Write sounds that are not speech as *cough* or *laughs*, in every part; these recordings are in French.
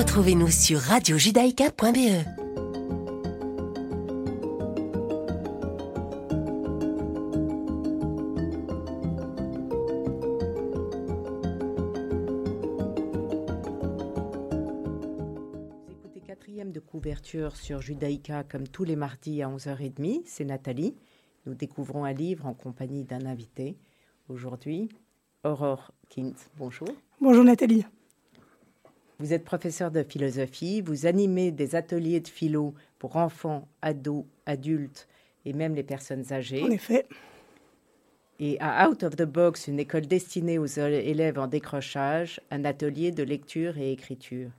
Retrouvez-nous sur radiojudaïka.be. écoutez quatrième de couverture sur Judaïka comme tous les mardis à 11h30. C'est Nathalie. Nous découvrons un livre en compagnie d'un invité. Aujourd'hui, Aurore Kint. Bonjour. Bonjour Nathalie. Vous êtes professeur de philosophie, vous animez des ateliers de philo pour enfants, ados, adultes et même les personnes âgées. En effet. Et à Out of the Box, une école destinée aux élèves en décrochage, un atelier de lecture et écriture.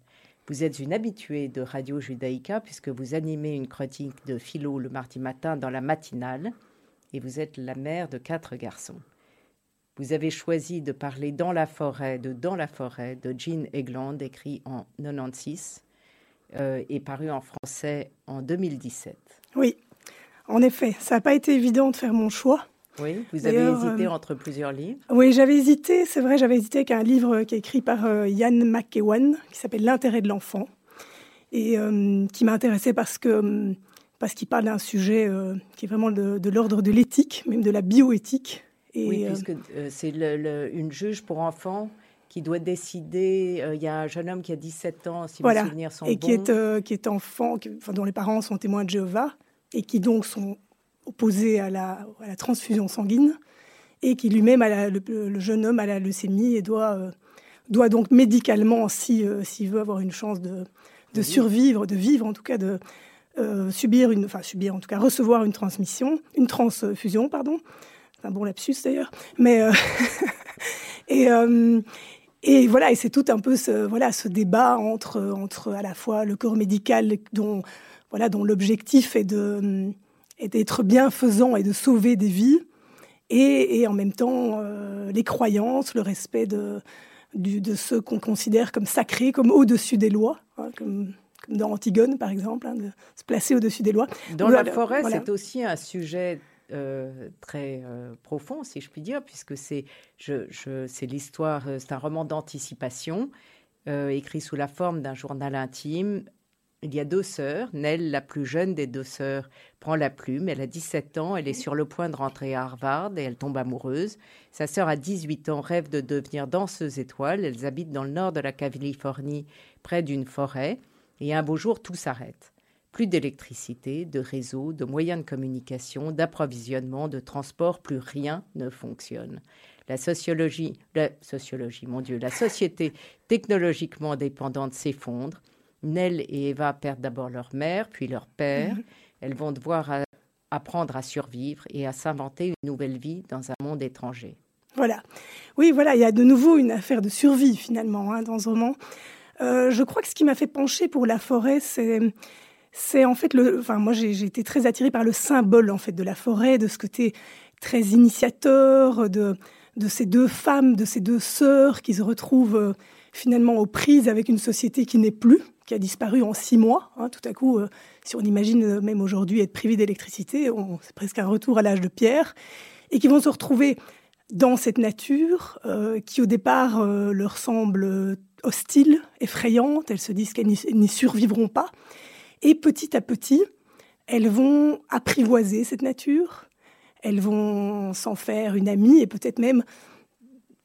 Vous êtes une habituée de Radio Judaïka puisque vous animez une critique de philo le mardi matin dans la matinale et vous êtes la mère de quatre garçons. Vous avez choisi de parler Dans la forêt, de Dans la forêt, de Jean Egland, écrit en 96 euh, et paru en français en 2017. Oui, en effet, ça n'a pas été évident de faire mon choix. Oui, vous avez hésité euh, entre plusieurs livres. Oui, j'avais hésité, c'est vrai, j'avais hésité avec un livre qui est écrit par euh, Yann McEwan, qui s'appelle L'intérêt de l'enfant, et euh, qui m'a intéressé parce que euh, parce qu'il parle d'un sujet qui est vraiment de, de l'ordre de l'éthique, même de la bioéthique. Et, Oui, euh, puisque euh, c'est le- le- une juge pour enfants qui doit décider. euh, Il y a un jeune homme qui a 17 ans, si Voilà. mes souvenirs sont et bons. qui est, euh, qui est enfant, qui- enfin, dont les parents sont témoins de Jéhovah, et qui donc sont opposés à la, à la transfusion sanguine, et qui lui-même, le, le jeune homme, a la leucémie et doit, euh, doit donc médicalement, si, s'il veut avoir une chance de, de survivre, de vivre en tout cas, de subir une, enfin subir en tout cas, recevoir une transmission, une transfusion, pardon. Un bon lapsus d'ailleurs, mais euh, *laughs* et euh, et voilà, et c'est tout un peu ce, voilà, ce débat entre, entre à la fois le corps médical dont, voilà, dont l'objectif est, de, d'être bienfaisant et de sauver des vies, et, et en même temps euh, les croyances, le respect de, du- de ceux qu'on considère comme sacrés, comme au-dessus des lois, hein, comme, comme dans Antigone par exemple, hein, de se placer au-dessus des lois. Dans la forêt, voilà. c'est aussi un sujet euh, très euh, profond, si je puis dire, puisque c'est je, l'histoire, euh, c'est un roman d'anticipation écrit sous la forme d'un journal intime. Il y a deux sœurs. Nell, la plus jeune des deux sœurs, prend la plume. Elle a 17 ans. Elle est sur le point de rentrer à Harvard et elle tombe amoureuse. Sa sœur a 18 ans, rêve de devenir danseuse étoile. Elles habitent dans le nord de la Californie, près d'une forêt. Et un beau jour, tout s'arrête. Plus d'électricité, de réseau, de moyens de communication, d'approvisionnement, de transport, plus rien ne fonctionne. La sociologie, la sociologie, mon Dieu, la société technologiquement dépendante s'effondre. Nell et Eva perdent d'abord leur mère, puis leur père. *laughs* Elles vont devoir a- apprendre à survivre et à s'inventer une nouvelle vie dans un monde étranger. Voilà. Oui, voilà, il y a de nouveau une affaire de survie finalement hein, dans ce roman. Euh, je crois que ce qui m'a fait pencher pour la forêt, c'est c'est en fait le. Enfin, moi, j'ai été très attirée par le symbole en fait de la forêt, de ce côté très initiateur, de ces deux femmes, de ces deux sœurs qui se retrouvent euh, finalement aux prises avec une société qui n'est plus, qui a disparu en six mois. hein. tout à coup, euh, si on imagine euh, même aujourd'hui être privé d'électricité, c'est presque un retour à l'âge de pierre, et qui vont se retrouver dans cette nature qui au départ leur semble hostile, effrayante. Elles se disent qu'elles n'y elles n'y survivront pas. Et petit à petit, elles vont apprivoiser cette nature. Elles vont s'en faire une amie et peut-être même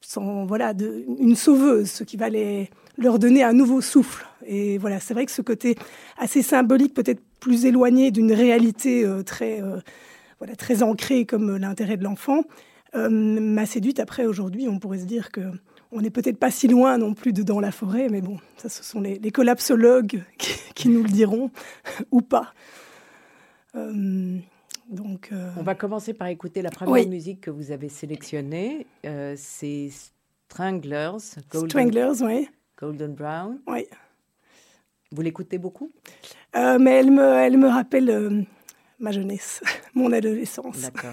s'en- voilà, une sauveuse, ce qui va les, leur donner un nouveau souffle. Et voilà, c'est vrai que ce côté assez symbolique, peut-être plus éloigné d'une réalité euh, très, euh, voilà, très ancrée comme l'intérêt de l'enfant, euh, m'a séduite. Après, aujourd'hui, on pourrait se dire que on n'est peut-être pas si loin non plus de dans la forêt, mais bon, ça, ce sont les, les collapsologues *laughs* qui, qui nous le diront, *laughs* ou pas. Euh, donc, euh, On va commencer par écouter la première Oui. musique que vous avez sélectionnée. Euh, C'est Stranglers, Golden, Stranglers, oui. Golden Brown. oui. Vous l'écoutez beaucoup? Mais elle me, elle me rappelle ma jeunesse, *laughs* mon adolescence. D'accord.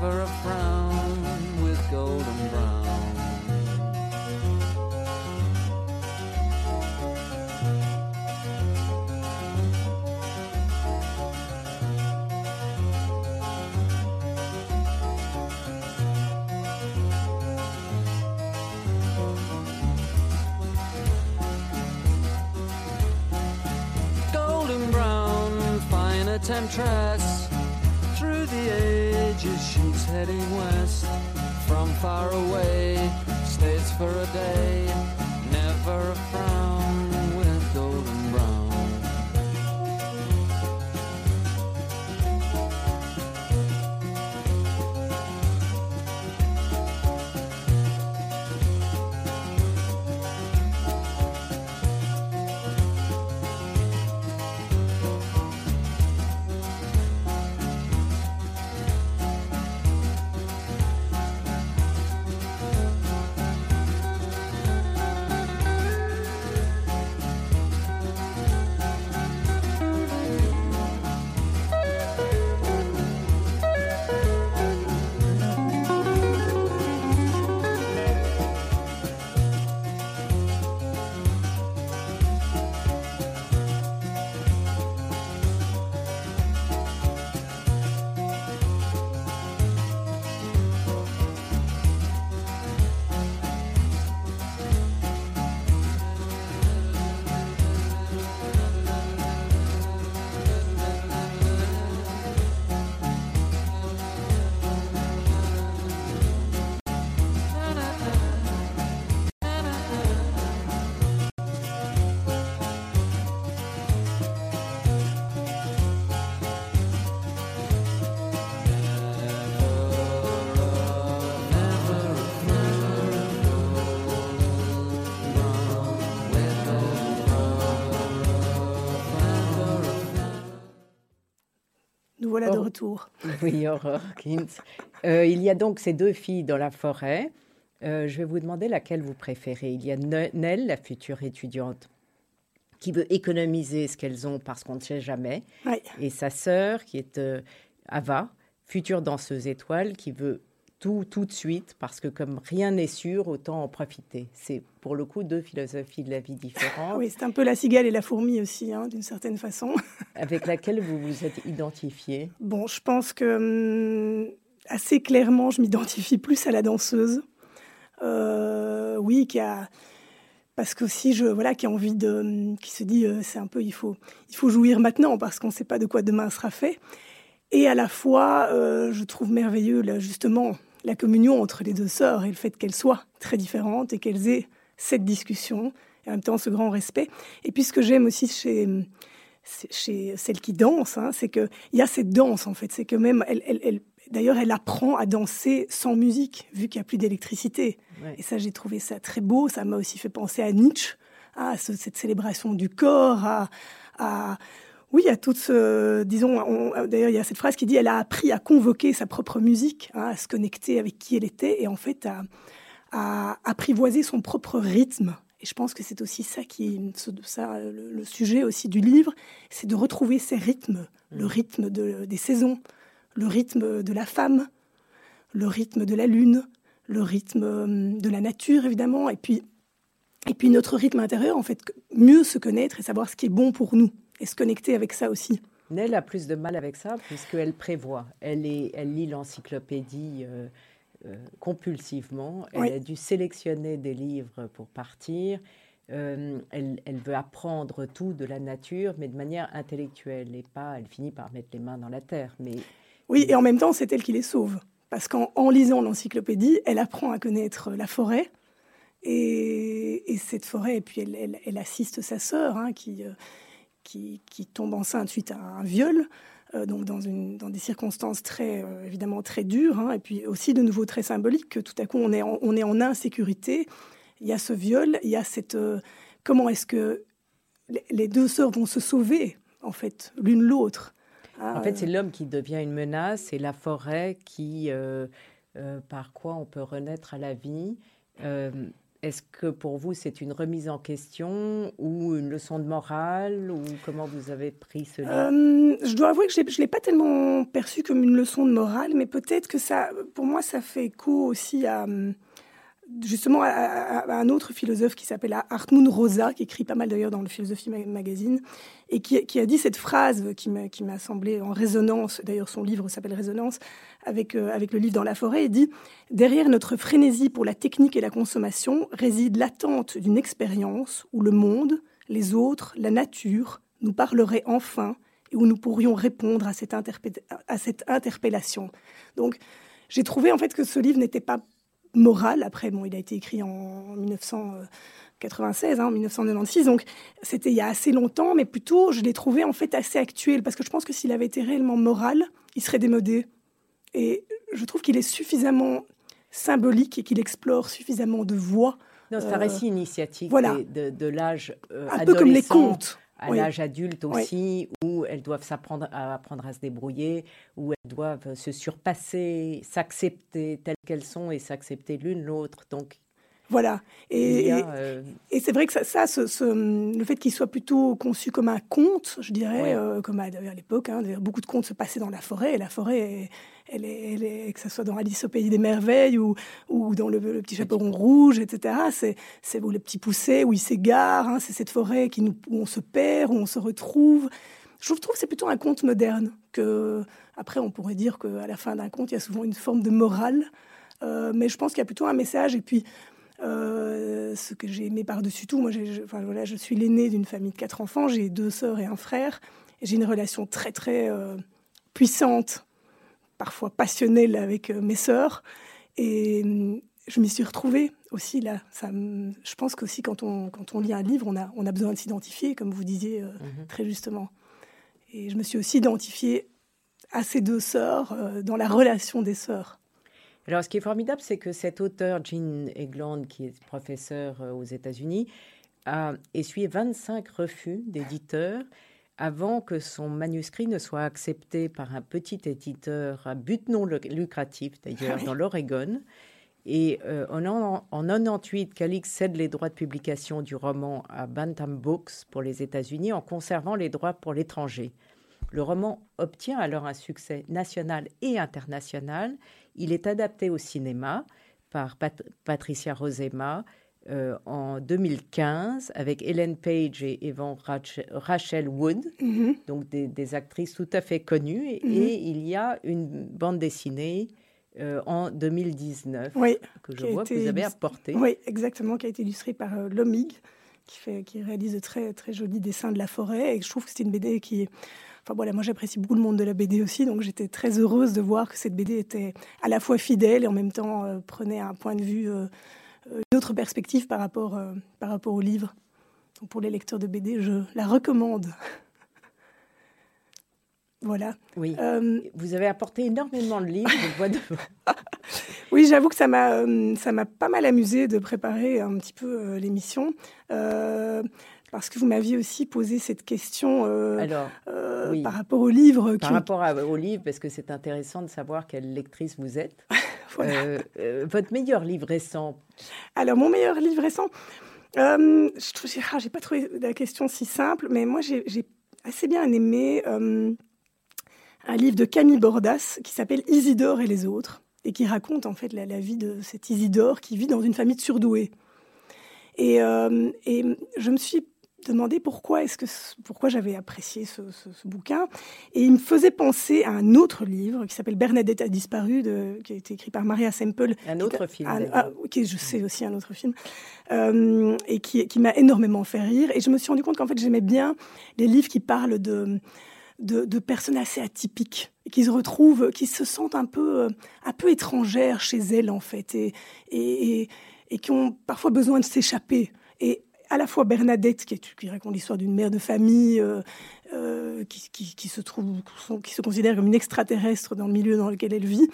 never a frown with golden brown. golden brown, temptress. Heading west. From far away, stays for a day. Never Oui, Aurore. Euh, il y a donc ces deux filles dans la forêt. Euh, je vais vous demander laquelle vous préférez. Il y a Ne- Nell, la future étudiante, qui veut économiser ce qu'elles ont parce qu'on ne sait jamais, Ouais. et sa sœur, qui est euh, Ava, future danseuse étoile, qui veut tout tout de suite parce que comme rien n'est sûr, autant en profiter. C'est pour le coup deux philosophies de la vie différentes, *laughs* Oui, c'est un peu la cigale et la fourmi aussi, hein, d'une certaine façon. *laughs* avec laquelle vous vous êtes identifié. Bon, je pense que hum, assez clairement, je m'identifie plus à la danseuse. Euh, oui, qui a parce qu'aussi je voilà qui a envie de hum, qui se dit euh, c'est un peu il faut il faut jouir maintenant parce qu'on ne sait pas de quoi demain sera fait. Et à la fois, euh, je trouve merveilleux là, justement la communion entre les deux sœurs et le fait qu'elles soient très différentes et qu'elles aient cette discussion et en même temps ce grand respect. Et puis ce que j'aime aussi chez chez celle qui danse, hein, c'est qu'il y a cette danse en fait. C'est que même, elle, elle, elle- d'ailleurs, elle apprend à danser sans musique, vu qu'il n'y a plus d'électricité. Ouais. Et ça, j'ai trouvé ça très beau. Ça m'a aussi fait penser à Nietzsche, à ce- cette célébration du corps, à, à- oui, à toute ce, disons, on- d'ailleurs, il y a cette phrase qui dit, elle a appris à convoquer sa propre musique, hein, à se connecter avec qui elle était, et en fait, à, à apprivoiser son propre rythme. Et je pense que c'est aussi ça qui, ça, le, le sujet aussi du livre, c'est de retrouver ces rythmes, le rythme de- des saisons, le rythme de la femme, le rythme de la lune, le rythme euh, de la nature évidemment, et puis et puis notre rythme intérieur en fait, mieux se connaître et savoir ce qui est bon pour nous et se connecter avec ça aussi. Nell a plus de mal avec ça puisqu'elle prévoit. Elle, est, elle lit l'encyclopédie euh, euh, compulsivement. Elle Oui. a dû sélectionner des livres pour partir. Euh, elle, elle veut apprendre tout de la nature, mais de manière intellectuelle et pas. Elle finit par mettre les mains dans la terre. Mais Oui, et en même temps, c'est elle qui les sauve. Parce qu'en en lisant l'encyclopédie, elle apprend à connaître la forêt. Et, et cette forêt, et puis elle, elle- elle assiste sa sœur, hein, qui, qui, qui tombe enceinte suite à un viol. donc dans, une, dans, des circonstances très, évidemment, très dures, hein, et puis aussi de nouveau très symboliques, que tout à coup on est en, on est en insécurité. Il y a ce viol, il y a cette. comment est-ce que les deux sœurs vont se sauver, en fait, l'une l'autre En fait, c'est l'homme qui devient une menace et la forêt qui, par quoi on peut renaître à la vie. Est-ce que pour vous, c'est une remise en question ou une leçon de morale ou comment vous avez pris ce livre euh, Je dois avouer que je ne l'ai pas tellement perçu comme une leçon de morale, mais peut-être que ça, pour moi, ça fait écho aussi à justement à, un autre philosophe qui s'appelle Hartmut Rosa, qui écrit pas mal d'ailleurs dans le Philosophie Magazine, et qui, a dit cette phrase qui m'a semblé en résonance, d'ailleurs son livre s'appelle Résonance, avec, euh, avec le livre Dans la forêt, il dit « Derrière notre frénésie pour la technique et la consommation réside l'attente d'une expérience où le monde, les autres, la nature nous parleraient enfin et où nous pourrions répondre à cette, à cette interpellation. » Donc j'ai trouvé en fait que ce livre n'était pas moral. Après, bon, il a été écrit en 1996, en 1996, donc c'était il y a assez longtemps, mais plutôt, je l'ai trouvé en fait assez actuel, parce que je pense que s'il avait été réellement moral, il serait démodé. Et je trouve qu'il est suffisamment symbolique et qu'il explore suffisamment de voix. Non, c'est un euh, récit initiatique voilà. de, l'âge euh, Un peu comme les contes à l'âge adulte aussi, où elles doivent s'apprendre à apprendre à se débrouiller, où elles doivent se surpasser, s'accepter telles qu'elles sont et s'accepter l'une l'autre. Donc voilà. Et, euh, et, c'est vrai que ça, ça ce, le fait qu'il soit plutôt conçu comme un conte, je dirais, euh, comme à, à l'époque, hein, beaucoup de contes se passaient dans la forêt, et la forêt, elle est, elle est, que ce soit dans Alice au Pays des Merveilles ou, ou dans le, Petit Chaperon Rouge, etc., c'est, où le petit poussé, où il s'égare, hein, c'est cette forêt qui nous, où on se perd, où on se retrouve. Je trouve que c'est plutôt un conte moderne, que après on pourrait dire qu'à la fin d'un conte, il y a souvent une forme de morale, euh, mais je pense qu'il y a plutôt un message, et puis euh, ce que j'ai aimé par-dessus tout, moi, je, enfin, voilà, je suis l'aînée d'une famille de quatre enfants, j'ai deux sœurs et un frère. J'ai une relation très, très euh, puissante, parfois passionnelle avec euh, mes sœurs. Et hum, je m'y suis retrouvée aussi là. Ça, je pense qu'aussi quand on, quand on lit un livre, on a, on a besoin de s'identifier, comme vous disiez mhm. très justement. Et je me suis aussi identifiée à ces deux sœurs, dans la relation des sœurs. Alors, ce qui est formidable, c'est que cet auteur, Jean Egland, qui est professeur euh, aux États-Unis, a essuyé 25 refus d'éditeurs avant que son manuscrit ne soit accepté par un petit éditeur à but non lucratif, d'ailleurs, ah dans l'Oregon. Et euh, en, en, en 98, Calix cède les droits de publication du roman à Bantam Books pour les États-Unis en conservant les droits pour l'étranger. Le roman obtient alors un succès national et international. Il est adapté au cinéma par Patricia Rosema euh, en 2015 avec Ellen Page et Evan Rachel, Wood, mm-hmm. donc des, actrices tout à fait connues. Et, mm-hmm. il y a une bande dessinée euh, en 2019 que je vois que vous avez apportée. Oui, exactement, qui a été illustrée par euh, Lomig, qui, fait, qui réalise de très, très jolis dessins de la forêt. Et je trouve que c'est une BD qui Enfin voilà, moi j'apprécie beaucoup le monde de la BD aussi, donc j'étais très heureuse de voir que cette BD était à la fois fidèle et en même temps euh, prenait un point de vue, euh, euh, une autre perspective par rapport, par rapport au livre. Donc pour les lecteurs de BD, je la recommande. *laughs* voilà. Oui. Vous avez apporté énormément de livres, je vois de... *laughs* oui, j'avoue que ça m'a, ça m'a pas mal amusé de préparer un petit peu l'émission. Parce que vous m'aviez aussi posé cette question euh, euh, par rapport au livre. Par rapport au livre, parce que c'est intéressant de savoir quelle lectrice vous êtes. *laughs* Euh, votre meilleur livre récent Alors, mon meilleur livre récent, je trouve, ah, pas trouvé la question si simple, mais moi, j'ai assez bien aimé un livre de Camille Bordas qui s'appelle Isidore et les autres, et qui raconte en fait la, la vie de cet Isidore qui vit dans une famille de surdoués. Et, et, je me suis demandé pourquoi est-ce que pourquoi j'avais apprécié ce, bouquin. Et il me faisait penser à un autre livre qui s'appelle Bernadette a disparu de, qui a été écrit par Maria Semple. Un autre film ah, qui je sais aussi un autre film. Euh, et qui, qui m'a énormément fait rire. Et je me suis rendu compte qu'en fait j'aimais bien les livres qui parlent de de, personnes assez atypiques qui se retrouvent qui se sentent un peu un peu étrangères chez elles en fait et, et, et qui ont parfois besoin de s'échapper. Et à la fois Bernadette, qui, est, qui raconte l'histoire d'une mère de famille qui, se trouve, qui se considère comme une extraterrestre dans le milieu dans lequel elle vit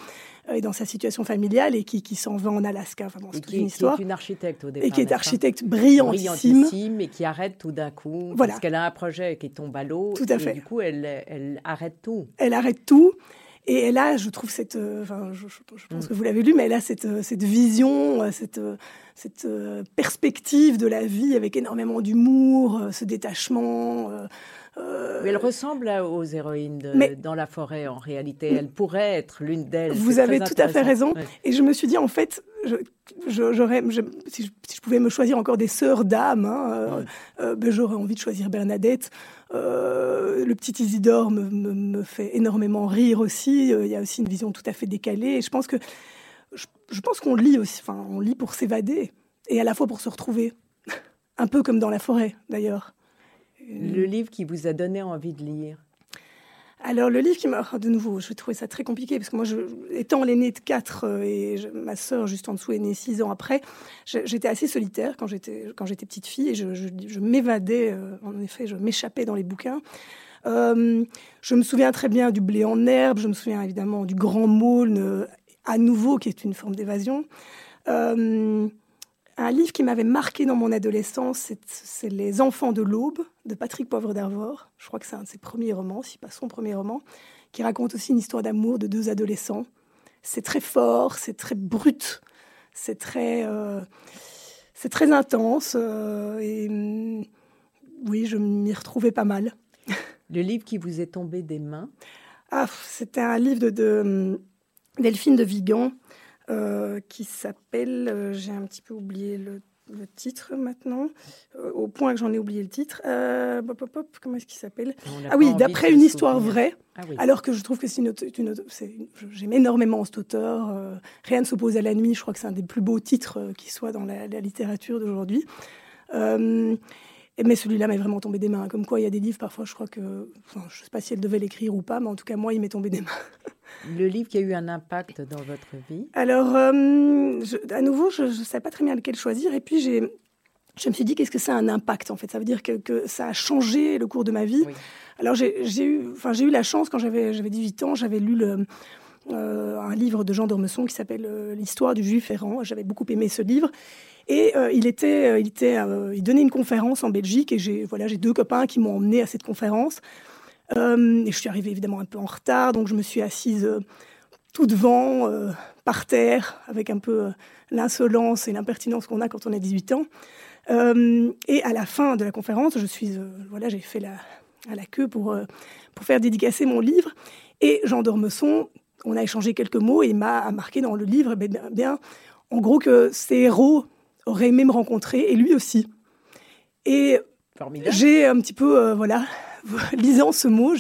et dans sa situation familiale et qui, s'en va en Alaska. Enfin, c'est une histoire. Qui est une architecte au départ. Et qui est architecte brillantissime. brillantissime. Et qui arrête tout d'un coup. Voilà. Parce qu'elle a un projet qui tombe à l'eau. Tout à fait. Et du coup, elle, elle arrête tout. Elle arrête tout. Et elle a, je trouve, cette. Euh, enfin, je, pense mm. que vous l'avez lu, mais elle a cette, euh, cette vision, euh, cette, cette perspective de la vie avec énormément d'humour, ce détachement. Mais elle ressemble aux héroïnes dans la forêt en réalité. Elle pourrait être l'une d'elles. Vous avez tout à fait raison. Et je me suis dit, en fait, j'aurais, si, je, pouvais me choisir encore des sœurs d'âme, hein, ben, j'aurais envie de choisir Bernadette. Euh, le petit Isidore me, fait énormément rire aussi. Euh, il y a aussi une vision tout à fait décalée. Et je pense que je, pense qu'on lit aussi. Enfin, on lit pour s'évader et à la fois pour se retrouver. *laughs* Un peu comme dans la forêt, d'ailleurs. Le livre qui vous a donné envie de lire alors, le livre qui m'a. De nouveau, je trouvais ça très compliqué parce que moi, étant l'aîné de quatre euh, et ma sœur, juste en dessous, est née six ans après, j'étais assez solitaire quand j'étais petite fille et je, m'évadais, euh, en effet, je m'échappais dans les bouquins. Euh, je me souviens très bien du blé en herbe, je me souviens évidemment du grand môle, à nouveau, qui est une forme d'évasion. Un livre qui m'avait marqué dans mon adolescence, c'est Les Enfants de l'Aube de Patrick Poivre d'Arvor. Je crois que c'est un de ses premiers romans, si pas son premier roman, qui raconte aussi une histoire d'amour de deux adolescents. C'est très fort, c'est très brut, c'est très, euh, c'est très intense. Euh, et mm, oui, je m'y retrouvais pas mal. *laughs* Le livre qui vous est tombé des mains? Ah, C'était un livre de, de mm, Delphine de Vigan euh, qui s'appelle, euh, j'ai un petit peu oublié le, titre maintenant, euh, au point que j'en ai oublié le titre. comment est-ce qu'il s'appelle Ah oui, d'après une histoire vraie. Ah alors que je trouve que c'est une, une, j'aime énormément cet auteur. Rien ne s'oppose à la nuit. Je crois que c'est un des plus beaux titres qui soit dans la, littérature d'aujourd'hui. Mais celui-là m'est vraiment tombé des mains. Comme quoi, il y a des livres, parfois, je crois que. je ne sais pas si elle devait l'écrire ou pas, mais en tout cas, moi, il m'est tombé des mains. Le livre qui a eu un impact dans votre vie? Alors, euh, à nouveau, je ne sais pas très bien lequel choisir. Et puis, j'ai, je me suis dit, qu'est-ce que c'est un impact en fait? Ça veut dire que, que, ça a changé le cours de ma vie. Alors, j'ai, eu, enfin, j'ai eu la chance, quand j'avais, j'avais 18 ans, j'avais lu le, euh, un livre de Jean d'Ormesson qui s'appelle euh, L'histoire du juif errant. J'avais beaucoup aimé ce livre. Et il était, il était, il donnait une conférence en Belgique et j'ai, voilà, j'ai deux copains qui m'ont emmené à cette conférence. Euh, et je suis arrivée évidemment un peu en retard, donc je me suis assise euh, tout devant, euh, par terre, avec un peu l'insolence et l'impertinence qu'on a quand on a 18 ans. et à la fin de la conférence, je suis, voilà, j'ai fait la, la queue pour, pour faire dédicacer mon livre. Et Jean d'Ormesson, on a échangé quelques mots et il m'a marqué dans le livre, eh bien, bien, en gros, que ses héros auraient aimé me rencontrer, et lui aussi. Et j'ai un petit peu, voilà, *laughs* lisant ce mot,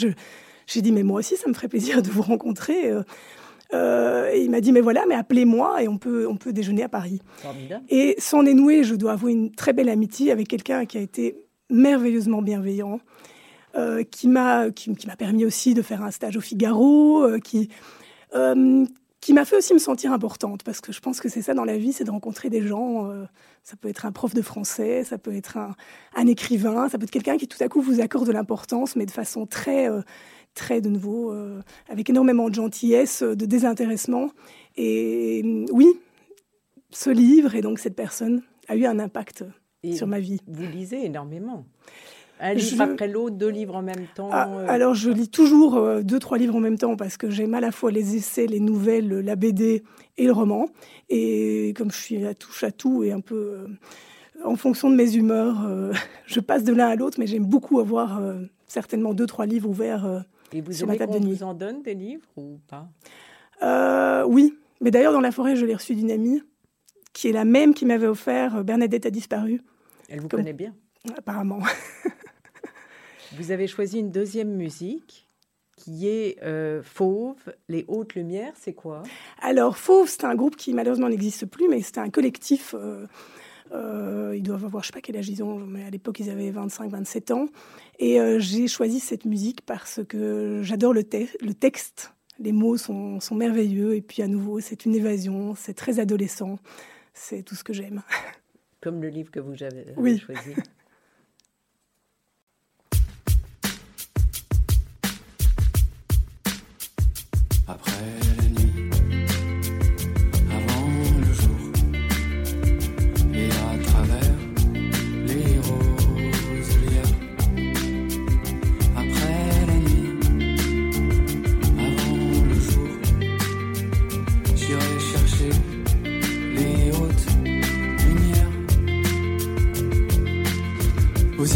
j'ai dit, mais moi aussi, ça me ferait plaisir de vous rencontrer. Euh, euh, et il m'a dit, mais voilà, mais appelez-moi et on peut, on peut déjeuner à Paris. Et s'en est noué, je dois avouer, une très belle amitié avec quelqu'un qui a été merveilleusement bienveillant, euh, qui m'a qui, m'a permis aussi de faire un stage au Figaro, qui, qui m'a fait aussi me sentir importante, parce que je pense que c'est ça dans la vie, c'est de rencontrer des gens. Euh, ça peut être un prof de français, ça peut être un, écrivain, ça peut être quelqu'un qui tout à coup vous accorde de l'importance, mais de façon très, euh, très de nouveau, euh, avec énormément de gentillesse, de désintéressement. Et oui, ce livre et donc cette personne a eu un impact sur ma vie. Vous lisez énormément. Un livre après l'autre, deux livres en même temps ah, euh. Alors, je lis toujours euh, deux, trois livres en même temps parce que j'aime à la fois les essais, les nouvelles, la BD et le roman. Et comme je suis à touche à tout et un peu euh, en fonction de mes humeurs, *laughs* je passe de l'un à l'autre, mais j'aime beaucoup avoir certainement deux, trois livres ouverts et vous sur ma table de nuit. vous en donne des livres ou pas? Oui, mais d'ailleurs, dans la forêt, je l'ai reçu d'une amie qui est la même qui m'avait offert Bernadette a disparu. Elle vous connaît bien Apparemment. *laughs* Vous avez choisi une deuxième musique qui est euh, Fauve, Les Hautes Lumières, c'est quoi? Alors Fauve, c'est un groupe qui malheureusement n'existe plus, mais c'était un collectif. Euh, euh, ils doivent avoir, je sais pas quel âge ils ont, mais à l'époque ils avaient 25-27 ans. Et j'ai choisi cette musique parce que j'adore le, le, texte. Les mots sont, sont merveilleux et puis à nouveau c'est une évasion, c'est très adolescent, c'est tout ce que j'aime. comme le livre que vous avez Oui. choisi. *laughs* Après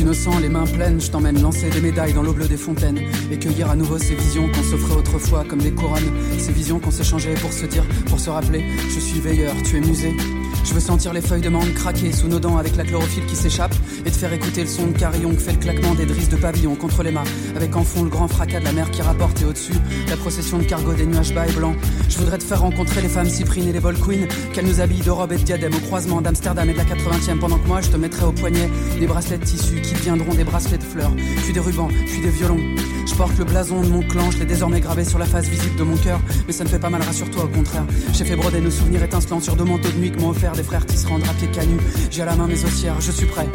Aux innocents, les mains pleines, je t'emmène lancer des médailles dans l'eau bleue des fontaines et cueillir à nouveau ces visions qu'on s'offrait autrefois comme des couronnes, ces visions qu'on s'échangeait pour se dire, pour se rappeler, je suis veilleur, tu es musée. Je veux sentir les feuilles de mangue craquer sous nos dents avec la chlorophylle qui s'échappe et te faire écouter le son de carillon que fait le claquement des drisses de pavillon contre les mâts avec en fond le grand fracas de la mer qui rapporte et au-dessus la procession de cargo des nuages bas et blancs. Je voudrais te faire rencontrer les femmes cyprines et les bol queens qu'elles nous habillent de robes et de diadèmes au croisement d'Amsterdam et de la 80e pendant que moi je te mettrai au poignet des bracelets de tissu qui deviendront des bracelets de fleurs, puis des rubans, puis des violons. Je porte le blason de mon clan, je l'ai désormais gravé sur la face visible de mon cœur, mais ça ne fait pas mal, rassure-toi au contraire. J'ai fait broder nos souvenirs étincelants sur deux manteaux de nuit que m'ont offert des frères tisserands drapiers canus. J'ai à la main mes ossières, je suis prêt.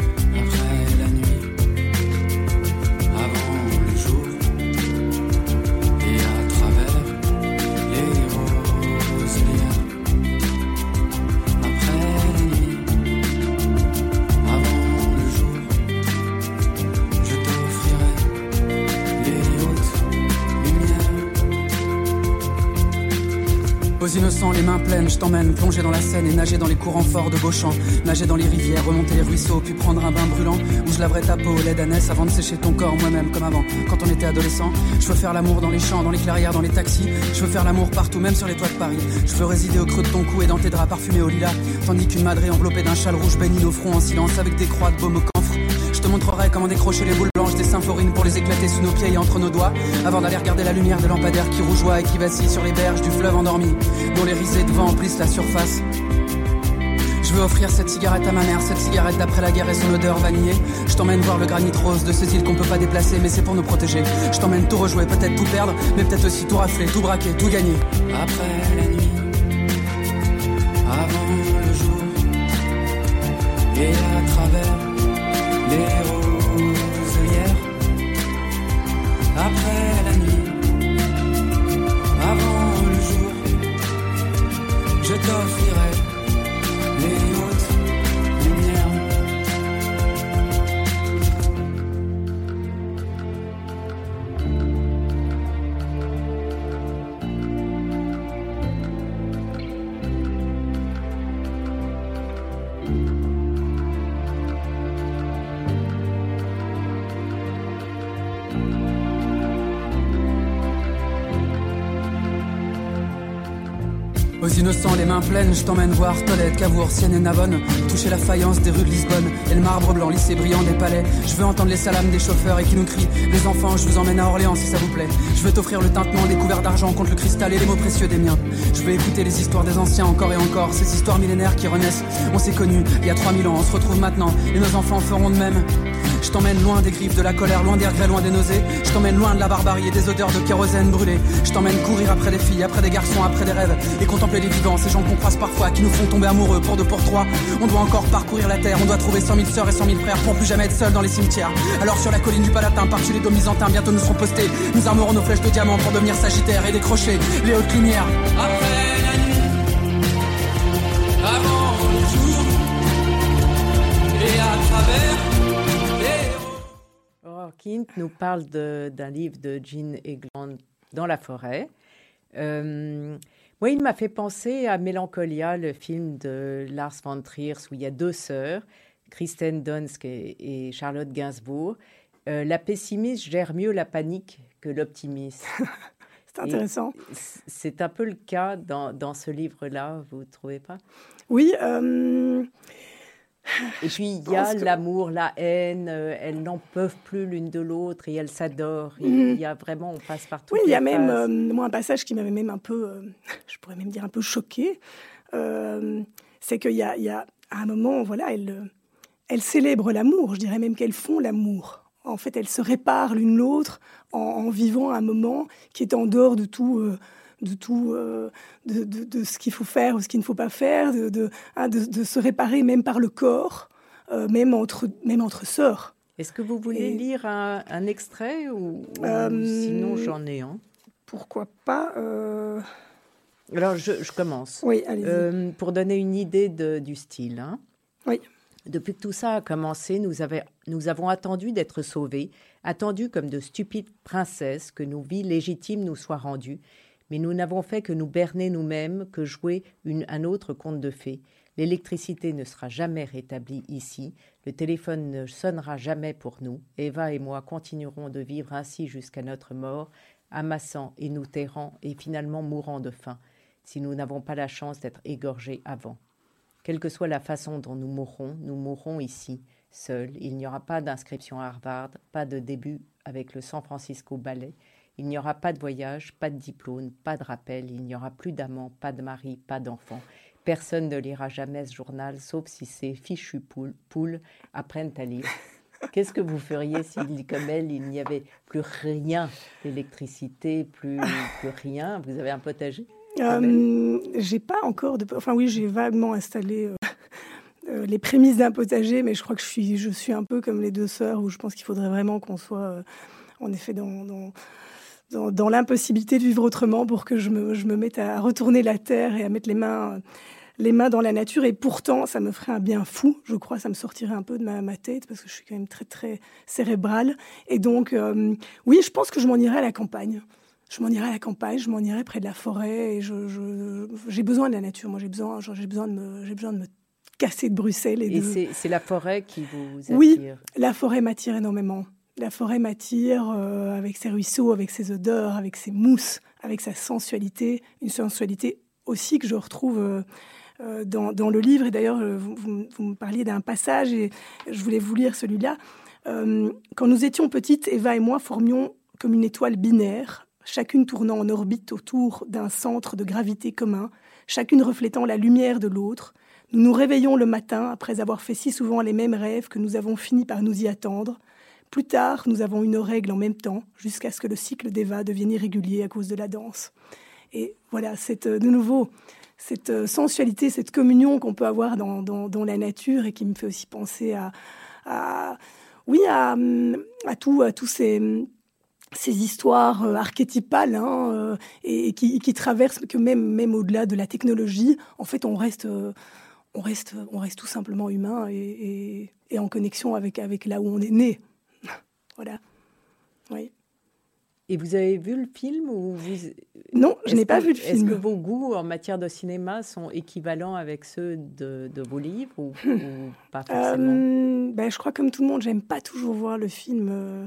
Mains pleines, je t'emmène plonger dans la Seine et nager dans les courants forts de Beauchamp, nager dans les rivières, remonter les ruisseaux, puis prendre un bain brûlant où je laverai ta peau au lait d'ânesse avant de sécher ton corps moi-même comme avant, quand on était adolescent. Je veux faire l'amour dans les champs, dans les clairières, dans les taxis. Je veux faire l'amour partout, même sur les toits de Paris. Je veux résider au creux de ton cou et dans tes draps parfumés au lilas, tandis qu'une madrée enveloppée d'un châle rouge baigne nos fronts en silence avec des croix de baume au camphre. Je te montrerai comment décrocher les boules des symphorines pour les éclater sous nos pieds et entre nos doigts, avant d'aller regarder la lumière de lampadaire qui rougeoie et qui vacille sur les berges du fleuve endormi, dont les risées de vent emplissent la surface. Je veux offrir cette cigarette à ma mère, cette cigarette d'après la guerre et son odeur vanillée. Je t'emmène voir le granit rose de ces îles qu'on peut pas déplacer, mais c'est pour nous protéger. Je t'emmène tout rejouer, peut-être tout perdre, mais peut-être aussi tout rafler, tout braquer, tout gagner. Après la nuit, avant le jour, et à travers les roselières. Après la Aux innocents, les mains pleines, je t'emmène voir Tolède, Cavour, Sienne et Navone. Toucher la faïence des rues de Lisbonne et le marbre blanc lissé brillant des palais. Je veux entendre les salames des chauffeurs et qui nous crient Les enfants, je vous emmène à Orléans si ça vous plaît. Je veux t'offrir le tintement des couverts d'argent contre le cristal et les mots précieux des miens. Je veux écouter les histoires des anciens encore et encore, ces histoires millénaires qui renaissent. On s'est connus il y a 3000 ans, on se retrouve maintenant et nos enfants feront de même. Je t'emmène loin des griffes de la colère, loin des regrets, loin des nausées. Je t'emmène loin de la barbarie et des odeurs de kérosène brûlé. Je t'emmène courir après des filles, après des garçons, après des rêves. Et contempler les vivants, ces gens qu'on croise parfois, qui nous font tomber amoureux pour deux pour trois. On doit encore parcourir la terre, on doit trouver cent mille sœurs et cent mille frères pour plus jamais être seul dans les cimetières. Alors sur la colline du Palatin, par-dessus les dômes byzantins, bientôt nous serons postés. Nous armerons nos flèches de diamant pour devenir sagittaires et décrocher les hautes lumières. Après la nuit, avant le jour, et à travers Kint nous parle d'un livre de Jean Egland, Dans la forêt. Euh, moi, il m'a fait penser à Mélancolia, le film de Lars von Trier, où il y a deux sœurs, Kristen Dunst et, et Charlotte Gainsbourg. Euh, la pessimiste gère mieux la panique que l'optimiste. *laughs* C'est intéressant. C'est un peu le cas dans, dans ce livre-là, vous ne trouvez pas? Oui, euh, Et puis, il y a que- l'amour, la haine, euh, elles n'en peuvent plus l'une de l'autre et elles s'adorent. Il Mhm. il y a vraiment, on passe par toutes oui, il y a même euh, moi un passage qui m'avait même un peu, euh, je pourrais même dire un peu choqué. C'est qu'il y y a à un moment, voilà, elles, elles célèbrent l'amour. Je dirais même qu'elles font l'amour. En fait, elles se réparent l'une l'autre en, en vivant un moment qui est en dehors de tout, de tout, euh, de, de, de, ce qu'il faut faire ou ce qu'il ne faut pas faire, de, de, hein, de, se réparer même par le corps, euh, même, entre, même entre sœurs. Est-ce que vous voulez Et... lire un, un, extrait ou, ou sinon j'en ai un? Pourquoi pas Alors je, je, commence. Oui, allez pour donner une idée du style. Hein. Oui. Depuis que tout ça a commencé, nous, avait, nous avons attendu d'être sauvés, attendu comme de stupides princesses que nos vies légitimes nous soient rendues, mais nous n'avons fait que nous berner nous-mêmes, que jouer une, un autre conte de fées. L'électricité ne sera jamais rétablie ici, le téléphone ne sonnera jamais pour nous. Eva et moi continuerons de vivre ainsi jusqu'à notre mort, amassant et nous terrant et finalement mourant de faim, si nous n'avons pas la chance d'être égorgés avant. Quelle que soit la façon dont nous mourrons, nous mourrons ici, seuls. Il n'y aura pas d'inscription à Harvard, pas de début avec le San Francisco Ballet. Il n'y aura pas de voyage, pas de diplôme, pas de rappel. Il n'y aura plus d'amant, pas de mari, pas d'enfant. Personne ne lira jamais ce journal, sauf si ces fichus poules, poules apprennent à lire. *laughs* Qu'est-ce que vous feriez si, comme elle, il n'y avait plus rien d'électricité, plus, plus rien? Vous avez un potager? Euh, J'ai pas encore de. Enfin, oui, j'ai vaguement installé. Euh, *laughs* euh, les prémices d'un potager, mais je crois que je suis, je suis un peu comme les deux sœurs, où je pense qu'il faudrait vraiment qu'on soit, euh, en effet, dans, dans, dans, dans l'impossibilité de vivre autrement pour que je me, je me mette à retourner la terre et à mettre les mains, les mains dans la nature. Et pourtant, ça me ferait un bien fou, je crois, ça me sortirait un peu de ma, ma tête, parce que je suis quand même très, très cérébrale. Et donc, euh, oui, je pense que je m'en irais à la campagne je m'en irais à la campagne, je m'en irais près de la forêt. Et je, je, j'ai besoin de la nature. Moi, j'ai besoin, j'ai besoin de me, j'ai besoin de me casser de Bruxelles. Et, et de... c'est, la forêt qui vous attire Oui, la forêt m'attire énormément. La forêt m'attire euh, avec ses ruisseaux, avec ses odeurs, avec ses mousses, avec sa sensualité. Une sensualité aussi que je retrouve euh, euh, dans, le livre. Et d'ailleurs, vous, me parliez d'un passage et je voulais vous lire celui-là. quand nous étions petites, Eva et moi formions comme une étoile binaire chacune tournant en orbite autour d'un centre de gravité commun, chacune reflétant la lumière de l'autre. Nous nous réveillons le matin après avoir fait si souvent les mêmes rêves que nous avons fini par nous y attendre. Plus tard, nous avons une règle en même temps, jusqu'à ce que le cycle d'Eva devienne irrégulier à cause de la danse. Et voilà, cette, de nouveau, cette sensualité, cette communion qu'on peut avoir dans, la nature et qui me fait aussi penser à, à oui, à, à, tous ces histoires euh, archétypales hein, euh, et, qui, traversent que même même au-delà de la technologie, en fait, on reste euh, on reste on reste tout simplement humain et, et, et, en connexion avec avec là où on est né. Voilà. Oui. Et vous avez vu le film ou vous... Non, je n'ai pas vu le film. Est-ce que vos goûts en matière de cinéma sont équivalents avec ceux de, de vos livres ou, *laughs* ou pas forcément? Euh, ben, Je crois comme tout le monde, j'aime pas toujours voir le film. Euh,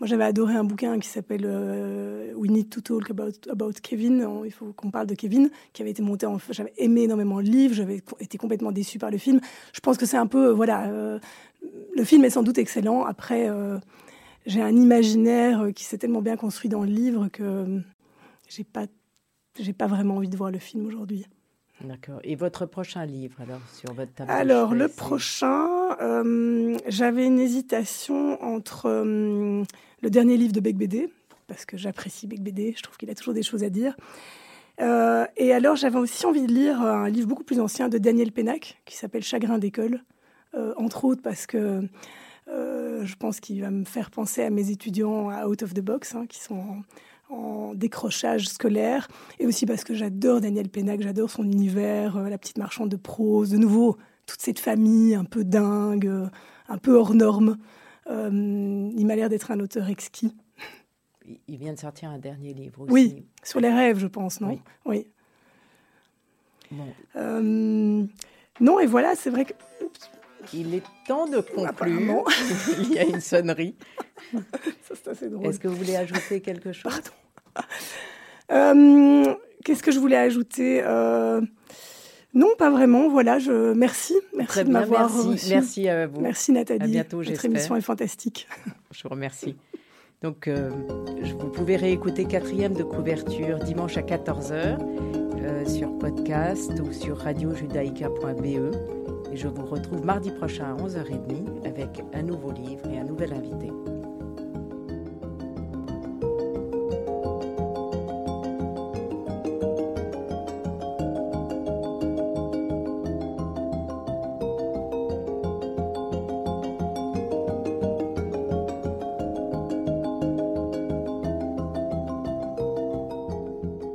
moi, j'avais adoré un bouquin qui s'appelle euh, We Need to Talk About, about Kevin. Il faut qu'on parle de Kevin, qui avait été monté en... J'avais aimé énormément le livre, j'avais été complètement déçue par le film. Je pense que c'est un peu... voilà, euh, le film est sans doute excellent. Après j'ai un imaginaire euh, qui s'est tellement bien construit dans le livre que euh, j'ai pas j'ai pas vraiment envie de voir le film aujourd'hui. D'accord. Et votre prochain livre alors sur votre table Alors le prochain, euh, j'avais une hésitation entre euh, le dernier livre de Bec BD parce que j'apprécie Bec BD, je trouve qu'il a toujours des choses à dire. Euh, et alors j'avais aussi envie de lire un livre beaucoup plus ancien de Daniel Pénac qui s'appelle Chagrin d'école, entre autres parce que je pense qu'il va me faire penser à mes étudiants à Out of the Box, hein, qui sont en, en, décrochage scolaire, et aussi parce que j'adore Daniel Pénac, j'adore son univers, euh, la petite marchande de prose, de nouveau, toute cette famille un peu dingue, euh, un peu hors norme. Euh, il m'a l'air d'être un auteur exquis. Il vient de sortir un dernier livre aussi. Oui, sur les rêves, je pense, non? Oui. oui. Bon. Non, et voilà, c'est vrai que il est temps de conclure. *laughs* Il y a une sonnerie. Est-ce que vous voulez ajouter quelque chose? Euh, Qu'est-ce que je voulais ajouter euh... Non, pas vraiment. Voilà, je merci, merci de m'avoir merci. merci à vous. Merci Nathalie. À bientôt, Votre émission est fantastique. Je vous remercie. Donc, euh, vous pouvez réécouter quatrième de couverture dimanche à 14h euh, sur podcast ou sur radiojudaïca.be. Je vous retrouve mardi prochain à 11h30 avec un nouveau livre et un nouvel invité.